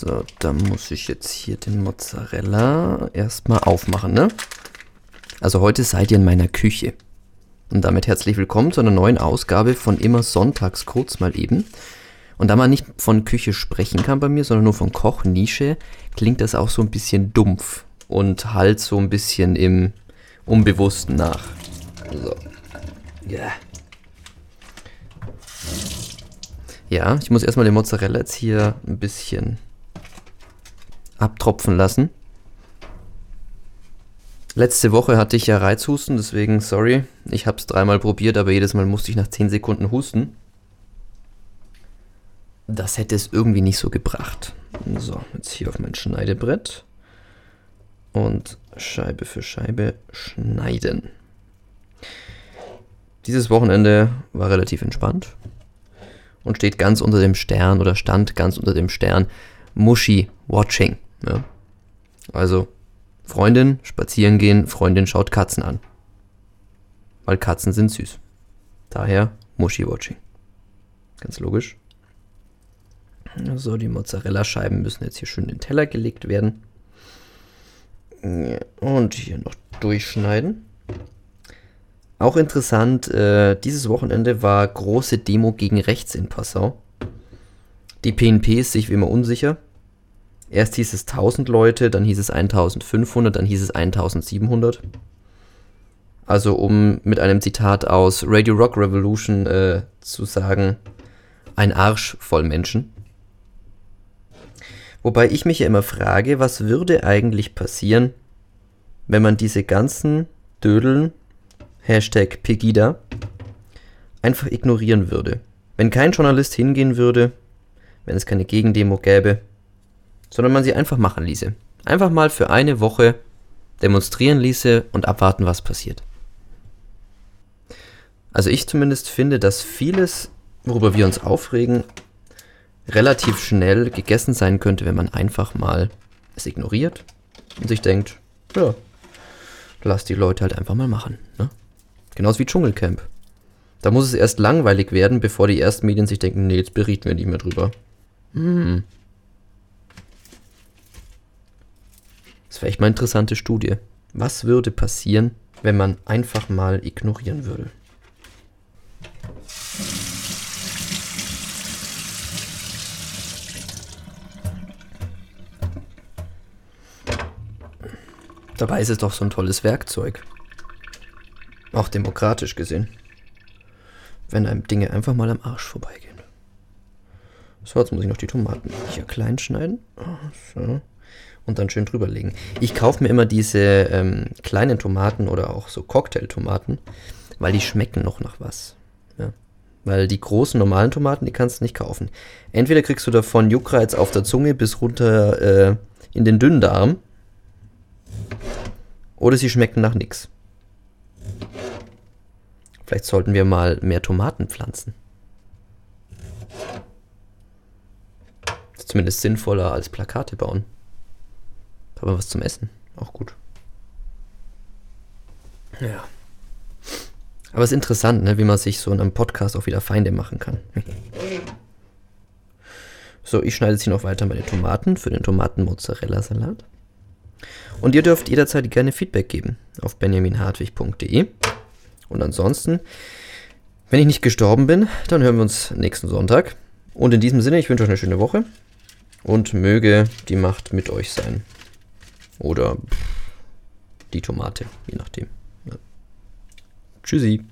So, dann muss ich jetzt hier den Mozzarella erstmal aufmachen, ne? Also heute seid ihr in meiner Küche. Und damit herzlich willkommen zu einer neuen Ausgabe von immer sonntags kurz mal eben. Und da man nicht von Küche sprechen kann bei mir, sondern nur von Kochnische, klingt das auch so ein bisschen dumpf und halt so ein bisschen im Unbewussten nach. So. Ja. Yeah. Ja, ich muss erstmal den Mozzarella jetzt hier ein bisschen abtropfen lassen. Letzte Woche hatte ich ja Reizhusten, deswegen sorry. Ich habe es dreimal probiert, aber jedes Mal musste ich nach 10 Sekunden husten. Das hätte es irgendwie nicht so gebracht. So, jetzt hier auf mein Schneidebrett. Und Scheibe für Scheibe schneiden. Dieses Wochenende war relativ entspannt und steht ganz unter dem Stern oder stand ganz unter dem Stern Muschi Watching. Ja. Also Freundin spazieren gehen, Freundin schaut Katzen an. Weil Katzen sind süß. Daher Muschi Watching. Ganz logisch. So, die Mozzarella-Scheiben müssen jetzt hier schön in den Teller gelegt werden. Und hier noch durchschneiden. Auch interessant, äh, dieses Wochenende war große Demo gegen rechts in Passau. Die PNP ist sich wie immer unsicher. Erst hieß es 1000 Leute, dann hieß es 1500, dann hieß es 1700. Also um mit einem Zitat aus Radio Rock Revolution äh, zu sagen, ein Arsch voll Menschen. Wobei ich mich ja immer frage, was würde eigentlich passieren, wenn man diese ganzen Dödeln Hashtag Pegida, einfach ignorieren würde. Wenn kein Journalist hingehen würde, wenn es keine Gegendemo gäbe, sondern man sie einfach machen ließe. Einfach mal für eine Woche demonstrieren ließe und abwarten, was passiert. Also ich zumindest finde, dass vieles, worüber wir uns aufregen, relativ schnell gegessen sein könnte, wenn man einfach mal es ignoriert und sich denkt, ja, lass die Leute halt einfach mal machen. Ne? Genauso wie Dschungelcamp. Da muss es erst langweilig werden, bevor die ersten Medien sich denken, nee, jetzt berichten wir nicht mehr drüber. Hm. Das wäre echt mal eine interessante Studie. Was würde passieren, wenn man einfach mal ignorieren würde? Dabei ist es doch so ein tolles Werkzeug. Auch demokratisch gesehen. Wenn einem Dinge einfach mal am Arsch vorbeigehen. So, jetzt muss ich noch die Tomaten hier klein schneiden. So. Und dann schön drüberlegen. Ich kaufe mir immer diese ähm, kleinen Tomaten oder auch so Cocktailtomaten, weil die schmecken noch nach was. Ja. Weil die großen normalen Tomaten, die kannst du nicht kaufen. Entweder kriegst du davon Juckreiz auf der Zunge bis runter äh, in den Dünndarm. Oder sie schmecken nach nichts. Vielleicht sollten wir mal mehr Tomaten pflanzen. ist zumindest sinnvoller als Plakate bauen. Aber was zum Essen. Auch gut. Ja. Aber es ist interessant, ne, wie man sich so in einem Podcast auch wieder Feinde machen kann. so, ich schneide jetzt hier noch weiter meine Tomaten für den Tomaten-Mozzarella-Salat. Und ihr dürft jederzeit gerne Feedback geben auf benjaminhartwig.de. Und ansonsten, wenn ich nicht gestorben bin, dann hören wir uns nächsten Sonntag. Und in diesem Sinne, ich wünsche euch eine schöne Woche und möge die Macht mit euch sein. Oder die Tomate, je nachdem. Ja. Tschüssi.